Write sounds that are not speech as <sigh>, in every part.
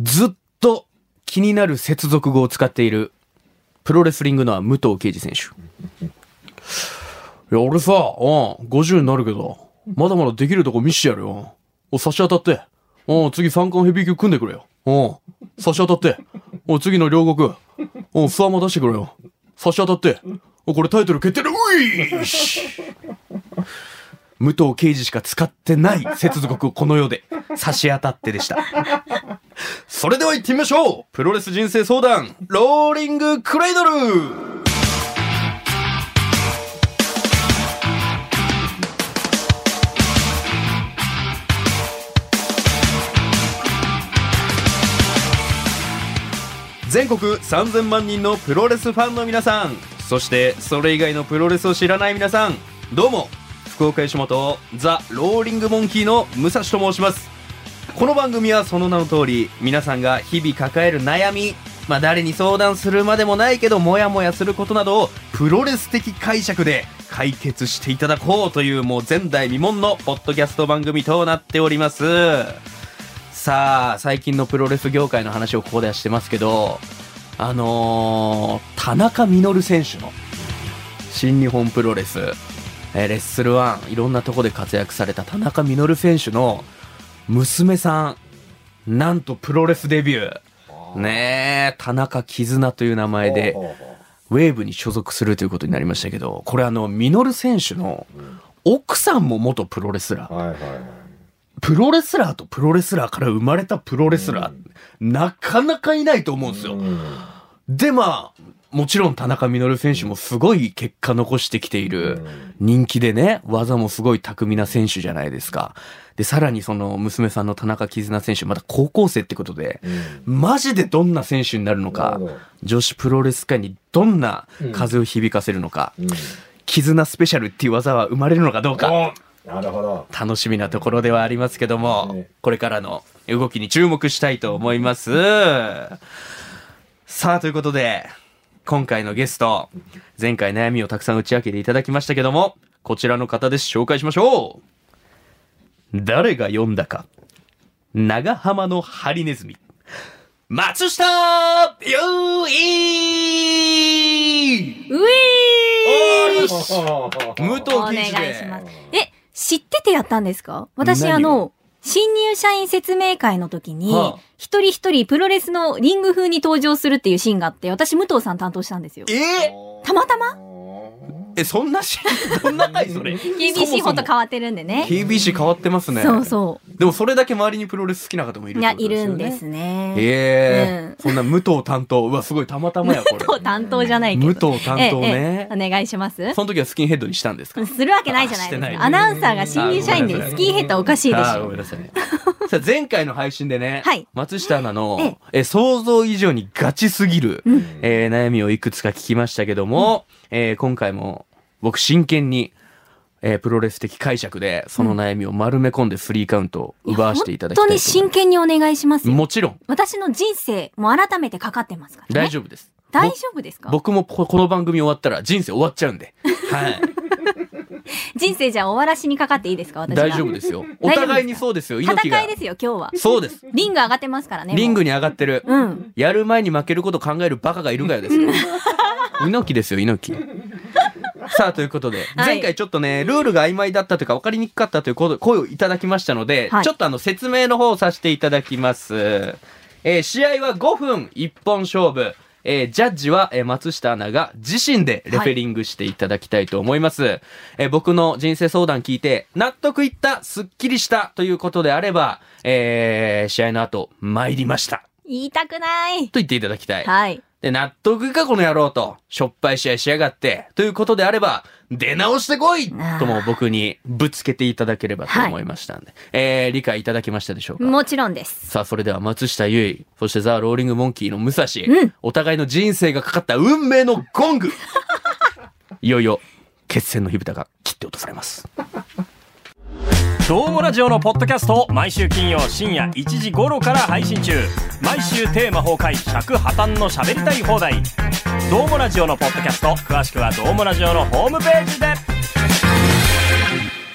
ずっと気になる接続語を使っているプロレスリングのは武藤敬司選手。いや、俺さ、うん、50になるけど、まだまだできるとこ見してやるよ。お、差し当たって。うん、次三冠ヘビー級組んでくれよ。うん、差し当たって。お、次の両国。うん、スワマ出してくれよ。差し当たって。お、これタイトル決定だ。ういし武藤敬司しか使ってない接続語この世で差し当たってでした。それでは行ってみましょう。プロレス人生相談。ローリングクレイドル。全国3000万人のプロレスファンの皆さんそしてそれ以外のプロレスを知らない皆さんどうも福岡吉本ザ・ローリングモンキーの武蔵と申します。この番組はその名の通り皆さんが日々抱える悩みまあ誰に相談するまでもないけどモヤモヤすることなどをプロレス的解釈で解決していただこうというもう前代未聞のポッドキャスト番組となっております。さあ最近のプロレス業界の話をここではしてますけどあのー、田中稔選手の新日本プロレスえーレッスルワンいろんなとこで活躍された田中稔選手の娘さんなんとプロレスデビュー。ねえ田中絆という名前でウェーブに所属するということになりましたけどこれあの稔選手の奥さんも元プロレスラー。はいはい。プロレスラーとプロレスラーから生まれたプロレスラー、なかなかいないと思うんですよ。で、まあ、もちろん田中稔選手もすごい結果残してきている人気でね、技もすごい巧みな選手じゃないですか。で、さらにその娘さんの田中絆選手、まだ高校生ってことで、マジでどんな選手になるのか女子プロレス界にどんな風を響かせるのか、絆スペシャルっていう技は生まれるのかどうか。おなるほど。楽しみなところではありますけども、ねこれからの動きに注目したいと思います。さあ、ということで、今回のゲスト、前回悩みをたくさん打ち明けていただきましたけども、こちらの方です。紹介しましょう。誰が読んだか。長浜のハリネズミ。松下優衣うえーおーよし武藤お願いします。え、知っててやったんですか？私あの、新入社員説明会の時にはあ、一人一人プロレスのリング風に登場するっていうシーンがあって、私武藤さん担当したんですよ。えたまたま？え、そんなし、<laughs> どんな回それ ?KBC ほんと変わってるんでね。KBC 変わってますね。そうそう。でもそれだけ周りにプロレス好きな方もいるいや、い。るんですね。ええうんそんな武藤担当。うわ、すごいたまたまや、これ。武藤担当じゃないけど。武藤担当ええねええお願いしますその時はスキンヘッドにしたんですか？するわけないじゃないですか。アナウンサーが新入社員でスキンヘッドおかしいでしょごめん。なさい。さあ前回の配信でね、はい松下アナのええ想像以上にガチすぎる、えー悩みをいくつか聞きましたけども、えー今回も僕真剣に、えープロレス的解釈でその悩みを丸め込んでスリーカウントを奪わせていただきたいと思います本当に真剣にお願いしますよ。もちろん私の人生も改めてかかってますからね。大丈夫です。大丈夫ですか？僕もここの番組終わったら人生終わっちゃうんで。はい。<laughs> 人生じゃあ終わらしにかかっていいですか？私が大丈夫ですよ。<laughs> お互いにそうですよ。猪木が戦い。ですよ、今日は。そうです。リング上がってますからね。リングに上がってる。うん。やる前に負けること考えるバカがいるがよですよ。<laughs> 猪木ですよ、猪木。<laughs> さあ、ということで、はい前回ちょっとね、ルールが曖昧だったというか分かりにくかったということ声をいただきましたので、はいちょっとあの説明の方をさせていただきます。えー試合は5分1本勝負。えージャッジは、えー松下アナが自身でレフェリングしていただきたいと思います。えー僕の人生相談聞いて、納得いった、すっきりしたということであれば、えー試合の後、参りました。言いたくない。と言っていただきたい。はい。で、納得かこの野郎と、しょっぱい試合しやがって、ということであれば、出直してこい！とも僕にぶつけていただければと思いましたんで、えー、理解いただけましたでしょうか？もちろんです。さあ、それでは松下優衣、そしてザ・ローリング・モンキーの武蔵、うん。お互いの人生がかかった運命のゴングいよいよ、決戦の火蓋が切って落とされます。どうもラジオのポッドキャストを毎週金曜深夜1時頃から配信中。毎週テーマ崩壊尺破綻の喋りたい放題。どうもラジオのポッドキャスト詳しくはどうもラジオのホームページで。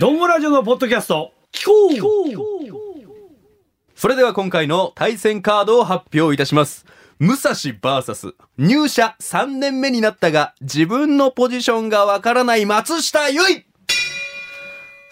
どんごラジオのポッドキャスト、聞こう。それでは今回の対戦カードを発表いたします。武蔵 VS 入社3年目になったが自分のポジションがわからない松下優衣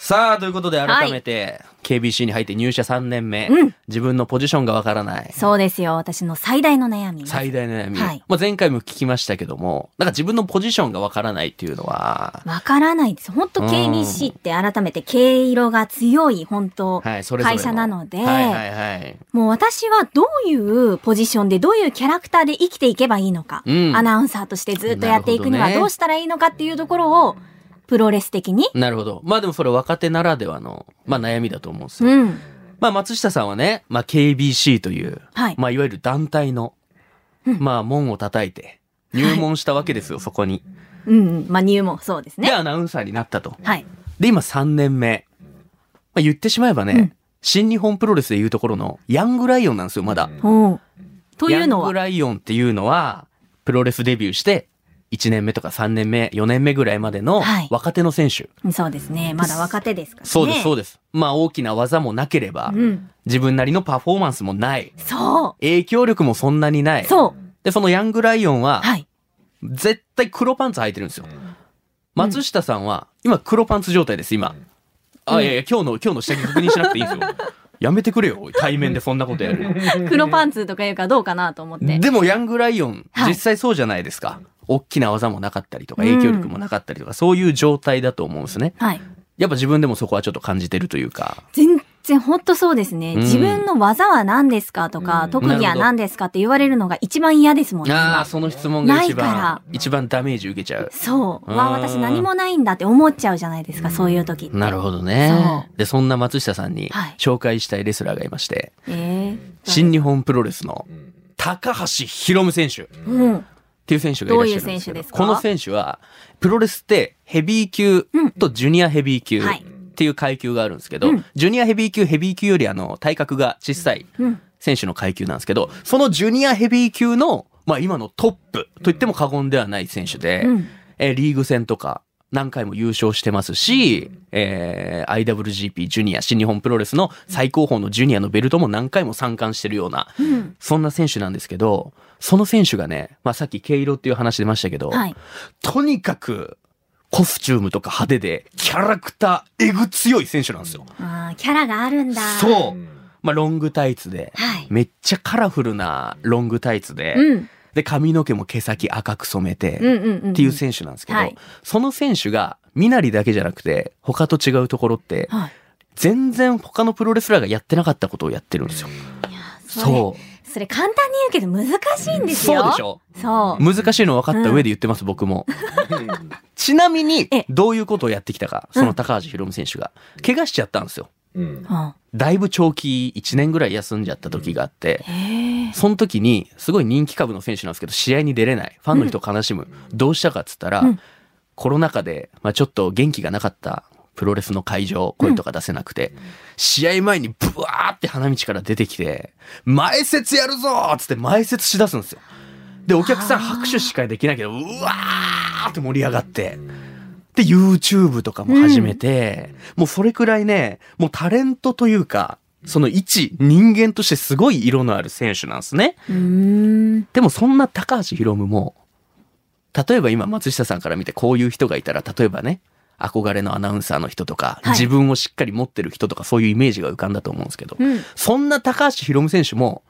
さあ、ということで改めて、KBC に入って入社3年目、うん自分のポジションがわからない。そうですよ。私の最大の悩み。最大の悩み。はいまあ、前回も聞きましたけども、なんか自分のポジションがわからないっていうのは、わからないです。本当うん KBC って改めて毛色が強い本当はい、それぞれ会社なので、はいはいはい。もう私はどういうポジションでどういうキャラクターで生きていけばいいのか、うんアナウンサーとしてずっとやっていくになるほどどうしたらいいのかっていうところをプロレス的に、なるほど。まあでもそれ若手ならではの、まあ悩みだと思うんですよ。うん。まあ松下さんはね、まあ KBC という、はいまあいわゆる団体の、まあ門を叩いて入門したわけですよ、そこに。うんうん。まあ入門、そうですで、ね。アナウンサーになったと。はい。で、今3年目。まあ言ってしまえばね、うん新日本プロレスでいうところのヤングライオンなんですよ、まだ。おうというのは、ヤングライオンっていうのは、プロレスデビューして、1年目とか3年目、4年目ぐらいまでのはい若手の選手。そうですね。まだ若手ですからね。そうです、そうでです。まあ大きな技もなければ、うん。自分なりのパフォーマンスもない。そ影響力もそんなになう。い。そう。で、そのヤングライオンは、はい。絶対黒パンツ履いてるんですよ。松下さんは、今黒パンツ状態です、今。あ、いやいや、今日の、今日の下着確認しなくていいんですよ。<laughs> やめてくれよ、対面でそんなことやるの。黒パンツとかいうかどうかなと思って。でもヤングライオン、はい実際そうじゃないですか。大きな技もなかったりとか、影響力もなかったりとか、そういう状態だと思うんですね。はい。やっぱ自分でもそこはちょっと感じてるというか。全然本当そうですね。うん自分の技は何ですかとか、特技は何ですかって言われるのが一番嫌ですもんね。ああ、今その質問が一ないから番、一番ダメージ受けちゃう。そう。うんわ、私何もないんだって思っちゃうじゃないですか、そういう時って。なるほどねそ。で、そんな松下さんにはい紹介したいレスラーがいまして、ええ新日本プロレスの高橋宏夢選手っうん。ていう選手がいらっしゃるんですけどどういう選手ですか？この選手は、プロレスってヘビー級とジュニアヘビー級はい。っていう階級があるんですけど、うん。ジュニアヘビー級、ヘビー級よりあの体格が小さいうん。選手の階級なんですけど、そのジュニアヘビー級の、まあ今のトップと言っても過言ではない選手で、うん。えーリーグ戦とか何回も優勝してますし、えー IWGP ジュニア、新日本プロレスの最高峰のジュニアのベルトも何回も三冠してるような、うん。そんな選手なんですけど、その選手がね、まあさっき毛色っていう話出ましたけど、はい。とにかくコスチュームとか派手で、キャラクター、えぐ強い選手なんですよ。ああ、キャラがあるんだ。そう。まあロングタイツで、はい。めっちゃカラフルなロングタイツで、うん。で、髪の毛も毛先赤く染めて。っていう選手なんですけど、はいその選手が、身なりだけじゃなくて、他と違うところって、はい。全然他のプロレスラーがやってなかったことをやってるんですよ。そそう。それ簡単に言うけど難しいんですよ。そうでしょそう。難しいの分かった上で言ってます、僕も。<laughs> ちなみにえ、どういうことをやってきたか、その高橋宏夢選手が。怪我しちゃったんですよ。うんだいぶ長期1年ぐらい休んじゃった時があって。その時に、すごい人気株の選手なんですけど、試合に出れない。ファンの人悲しむ。どうしたかっつったら、うんコロナ禍で、まあちょっと元気がなかったプロレスの会場、声とか出せなくて、試合前にブワーって花道から出てきて、前説やるぞーっつって前説しだすんですよ。で、お客さん拍手しかできないけど、うわーって盛り上がって、で、YouTube とかも始めて、もうそれくらいね、もうタレントというか、その一人間としてすごい色のある選手なんですね。でもそんな高橋宏夢も、例えば今松下さんから見てこういう人がいたら、例えばね、憧れのアナウンサーの人とか、はい自分をしっかり持ってる人とかそういうイメージが浮かんだと思うんですけど、うん。そんな高橋宏夢選手も、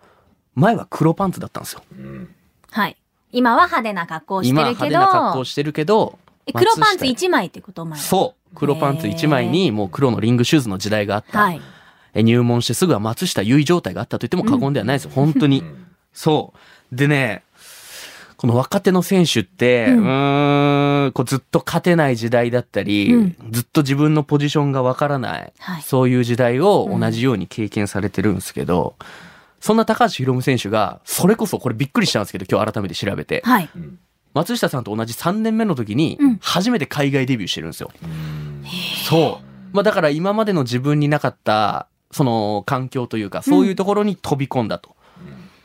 前は黒パンツだったんですよ。はい。今は派手な格好をしてるけ派手な格好してるけど、え黒パンツ松下1枚ってこと前はそう。黒パンツ1枚にもう黒のリングシューズの時代があった。はい。え入門してすぐは松下優衣状態があったと言っても過言ではないですよ。本当に。そう。でね、この若手の選手って、ううんーん、こうずっと勝てない時代だったり、うん。ずっと自分のポジションがわからない、はい。そういう時代を同じように経験されてるんですけど、そんな高橋宏夢選手が、それこそこれびっくりしたんですけど、今日改めて調べて、はい。松下さんと同じ3年目の時にうん、初めて海外デビューしてるんですよ。そう。まあだから今までの自分になかった、その環境というか、そういうところに飛び込んだと。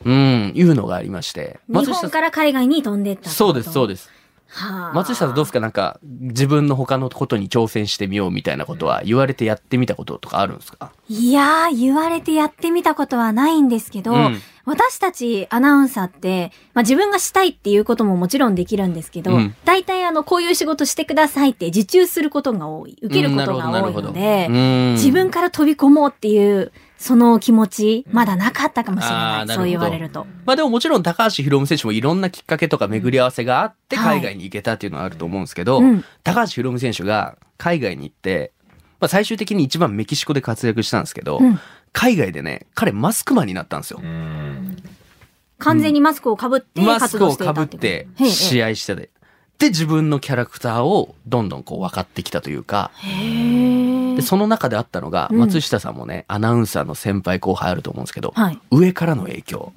うん、いうのがありまして。日本から海外に飛んでったそうです、そうです。はあ。松下さんどうですか？なんか、自分の他のことに挑戦してみようみたいなことは言われてやってみたこととかあるんですか？いやー、言われてやってみたことはないんですけど、うん。私たちアナウンサーって、まあ、自分がしたいっていうことももちろんできるんですけど、うん。大体あの、こういう仕事してくださいって受注することが多い、受けることが多いので、自自分から飛び込もうっていう、その気持ち、まだなかったかもしれな。ないそう言われると。まあでももちろん高橋宏夢選手もいろんなきっかけとか巡り合わせがあってはい海外に行けたっていうのはあると思うんですけど、うん高橋宏夢選手が海外に行って、まあ最終的に一番メキシコで活躍したんですけど、うん海外でね、彼マスクマンになったんですよ。完全にマスクをかぶってマスクを活動していたかぶってってこと。へえ試合してて。で、自分のキャラクターをどんどんこう分かってきたというか、へーで、その中であったのが、うん松下さんもね、アナウンサーの先輩後輩あると思うんですけど、はい。上からの影響。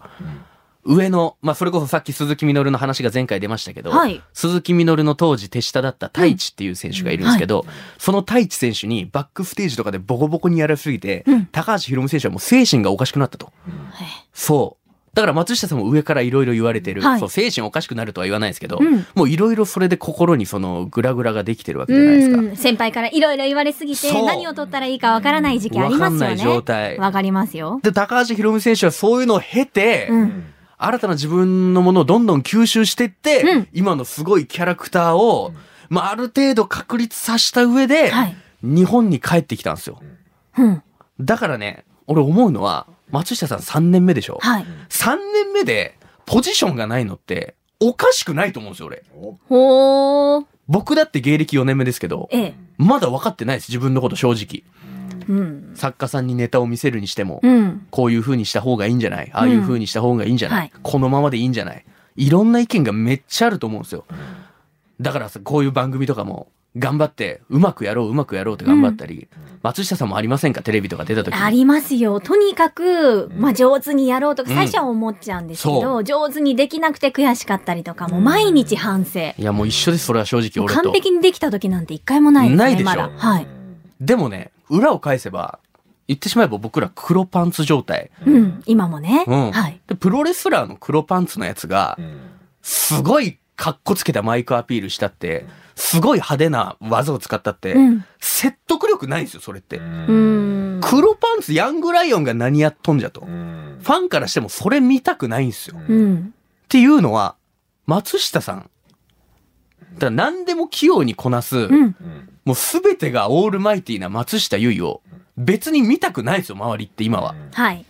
上の、まあ、それこそさっき鈴木みのるの話が前回出ましたけど、はい鈴木みのるの当時手下だった太一っていう選手がいるんですけど、その太一選手にバックステージとかでボコボコにやられすぎて、うん高橋宏夢選手はもう精神がおかしくなったと。へそう。だから松下さんも上からいろいろ言われてる、はいそう、精神おかしくなるとは言わないですけど、うんもういろいろそれで心にそのグラグラができてるわけじゃないですか。うん。先輩からいろいろ言われすぎて、何を取ったらいいかわからない時期あわりますよね。かんない状態。わかりますよ。で、高橋宏夢選手はそういうのを経て、うん。新たな自分のものをどんどん吸収していって、うん今のすごいキャラクターを、まあ、ある程度確立させた上で、はい。日本に帰ってきたんですよ。うん。だだからね、俺思うのは、松下さん3年目でしょ、はい。?3 年目でポジションがないのって、おかしくないと思うんですよ、俺。ほー。僕だって芸歴4年目ですけど、ええ。まだ分かってないです、自分のこと正直。うん。作家さんにネタを見せるにしても、うん。こういう風にした方がいいんじゃない？ああいう風にした方がいいんじゃない、はいこのままでいいんじゃない？いろんな意見がめっちゃあると思うんですよ。だからさ、こういう番組とかも、頑張って、うまくやろう、うまくやろうって頑張ったり、松下さんもありませんか？テレビとか出た時に。ありますよ。とにかく、まあ、上手にやろうとか、最初は思っちゃうんですけそど、上手にできなくて悔しかったりとか、もう毎日反省。いや、もう一緒です、それは正直俺と完。璧にできた時なんて一回もないですね。ないでしょまだ。はい。でもね、裏を返せば、言ってしまえば僕ら黒パンツ状態。うん。今もね。うん。はい。で、プロレスラーの黒パンツのやつが、すごいカッコつけたマイクアピールしたって、すごい派手な技を使ったって、うん。説得力ないんですよ、それって。うん。黒パンツヤングライオンが何やっとんじゃと。ファンからしてもそれ見たくないんですよ。っうん。ていうのは、松下さん。だから何でも器用にこなす、うん。もうすべてがオールマイティな松下優衣を別に見たくないですよ、周りって今は。はい。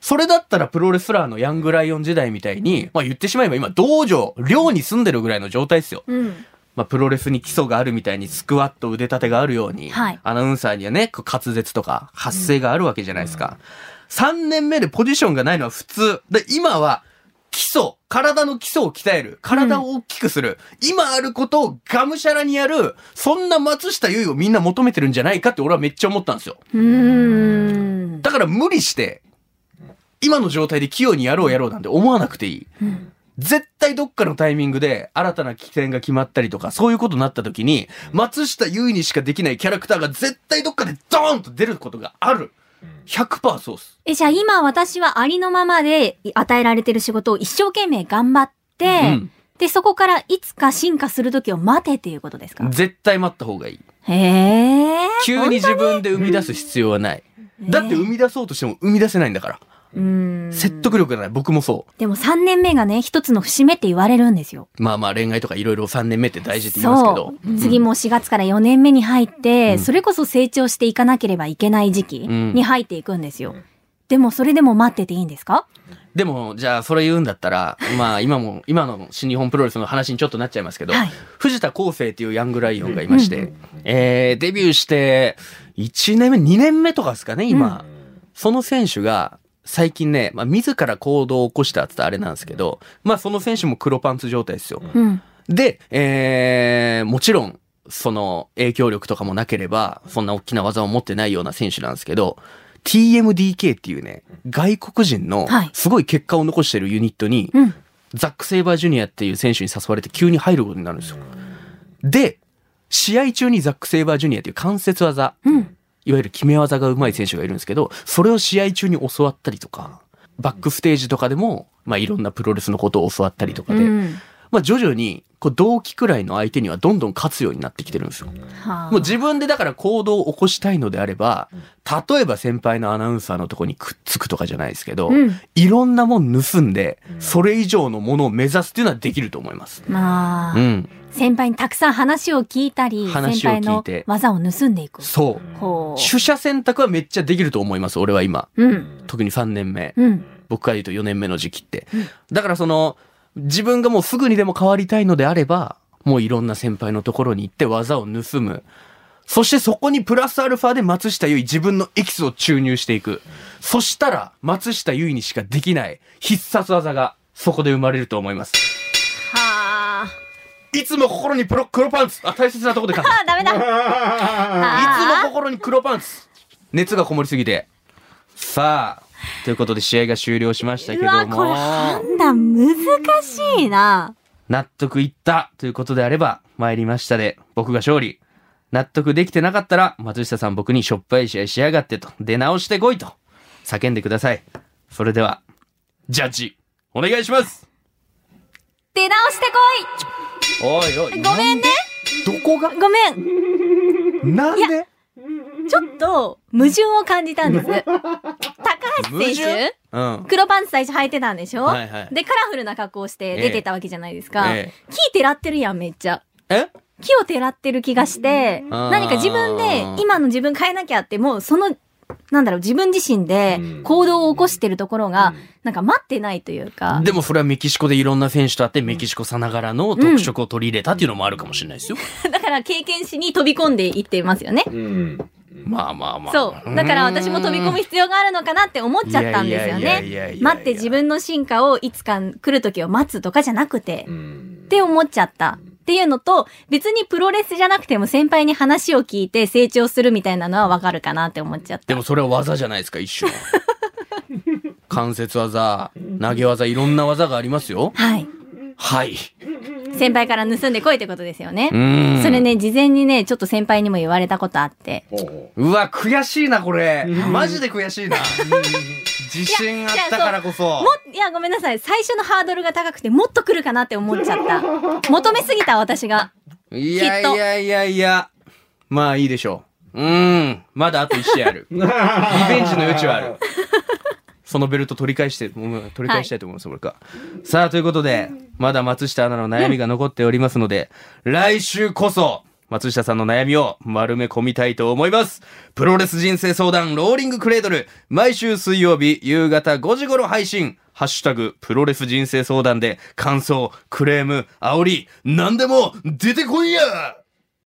それだったらプロレスラーのヤングライオン時代みたいに、まあ言ってしまえば今道場、寮に住んでるぐらいの状態ですよ。うん。まあプロレスに基礎があるみたいにスクワット腕立てがあるように、はいアナウンサーにはね、滑舌とか発声があるわけじゃないですか。3年目でポジションがないのは普通。で、今は基礎、体の基礎を鍛える、体を大きくする、今あることをがむしゃらにやる、そんな松下優衣をみんな求めてるんじゃないかって俺はめっちゃ思ったんですよ。だから無理して、今の状態で器用にやろうやろうなんて思わなくていい。絶対どっかのタイミングで新たな起点が決まったりとか、そういうことになった時に、松下優衣にしかできないキャラクターが絶対どっかでドーンと出ることがある。100%そうっす。え、じゃあ今私はありのままで与えられてる仕事を一生懸命頑張って、うんで、そこからいつか進化する時を待てっていうことですか？絶対待った方がいい。へえ。急に自分で生み出す必要はない。だって生み出そうとしても生み出せないんだから。うん。説得力がない。僕もそう。でも3年目がね、一つの節目って言われるんですよ。まあまあ恋愛とかいろいろ3年目って大事って言いますけど。次も4月から4年目に入って、うんそれこそ成長していかなければいけない時期うんに入っていくんですよ。でもそれでも待ってていいんですか？でも、じゃあ、それ言うんだったら、<laughs> まあ、今も、今の新日本プロレスの話にちょっとなっちゃいますけど、はい藤田康生っていうヤングライオンがいまして、うんえー、デビューして、1年目、2年目とかですかね、今。その選手が、最近ね、まあ、自ら行動を起こしたってあれなんですけど、まあ、その選手も黒パンツ状態ですよ。うん。で、えー、もちろん、その影響力とかもなければ、そんな大きな技を持ってないような選手なんですけど、TMDK っていうね、外国人のはいすごい結果を残してるユニットに、うん。ザック・セイバージュニアっていう選手に誘われて急に入ることになるんですよ。で、試合中にザック・セイバージュニアっていう関節技、うん。いわゆる決め技が上手い選手がいるんですけど、それを試合中に教わったりとか、バックステージとかでも、まあいろんなプロレスのことを教わったりとかで、うん。まあ徐々に、こう同期くらいの相手にはどんどん勝つようになってきてるんですよ。はあもう自分でだから行動を起こしたいのであれば、例えば先輩のアナウンサーのとこにくっつくとかじゃないですけど、うんいろんなもん盗んで、それ以上のものを目指すっていうのはできると思います。まあ、うん。先輩にたくさん話を聞いたり、先話を輩の聞いて技を盗んでいく。そう。ほ取捨選択はめっちゃできると思います、俺は今。う。うん。特に3年目。うん。僕から言うと4年目の時期って。だからその、自分がもうすぐにでも変わりたいのであれば、もういろんな先輩のところに行って技を盗む。そしてそこにプラスアルファで松下優衣自分のエキスを注入していく。そしたら、松下優衣にしかできない必殺技がそこで生まれると思います。<laughs> <laughs> はあ。いつも心にプロ黒パンツあ、大切なとこで噛んだ。あ、ダメだ。いつあも心に黒パンツ熱がこもりすぎて。さあ、ということで試合が終了しましたけどうわ、これも、判断難しいな。納得いったということであれば、参りましたで、僕が勝利。納得できてなかったら、松下さん僕にしょっぱい試合しやがってと、出直してこいと、叫んでください。それでは、ジャッジ、お願いします出直しておいおい。ごめんね。どこが？ごめん。なんで？ちょっと矛盾を感じたんです。<laughs> 高橋選手うん。黒パンツ最初履いてたんでしょ、はいはいで、カラフルな格好をして出てたわけじゃないですか。ええ木てらってるやん、めっちゃ。え？木をてらってる気がして、何か自分で、今の自分変えなきゃって、もうその、なんだろう、自分自身で行動を起こしてるところが、なんか待ってないというか。でもそれはメキシコでいろんな選手と会ってメキシコさながらの特色を取り入れたっていうのもあるかもしれないですよ。<laughs> だから経験しに飛び込んでいってますよね。まあまあまあ。そう。だから私も飛び込む必要があるのかなって思っちゃったんですよね。や待って自分の進化をいつか来る時を待つとかじゃなくて、って思っちゃった。っていうのと、別にプロレスじゃなくても先輩に話を聞いて成長するみたいなのはわかるかなって思っちゃった。でもそれは技じゃないですか、一種の。<laughs> 関節技、投げ技、いろんな技がありますよ。はい。はい。先輩から盗んでこいってことですよね。それね、事前にね、ちょっと先輩にも言われたことあって。うわ、悔しいな、これ。マジで悔しいな。<laughs> 自信あったからこそも。いや、ごめんなさい。最初のハードルが高くてもっと来るかなって思っちゃった。求めすぎた私が。いやいやいやいや。まあいいでしょう。うーん。まだあと1試合ある。<laughs> リベンジの余地はある。そのベルト取り返して、もう取り返したいと思います、俺か。さあ、ということで、まだ松下アナの悩みが残っておりますので、来週こそ、松下さんの悩みを丸め込みたいと思います。プロレス人生相談ローリングクレードル、毎週水曜日夕方5時頃配信。ハッシュタグ、プロレス人生相談で、感想、クレーム、煽り、何でも出てこいや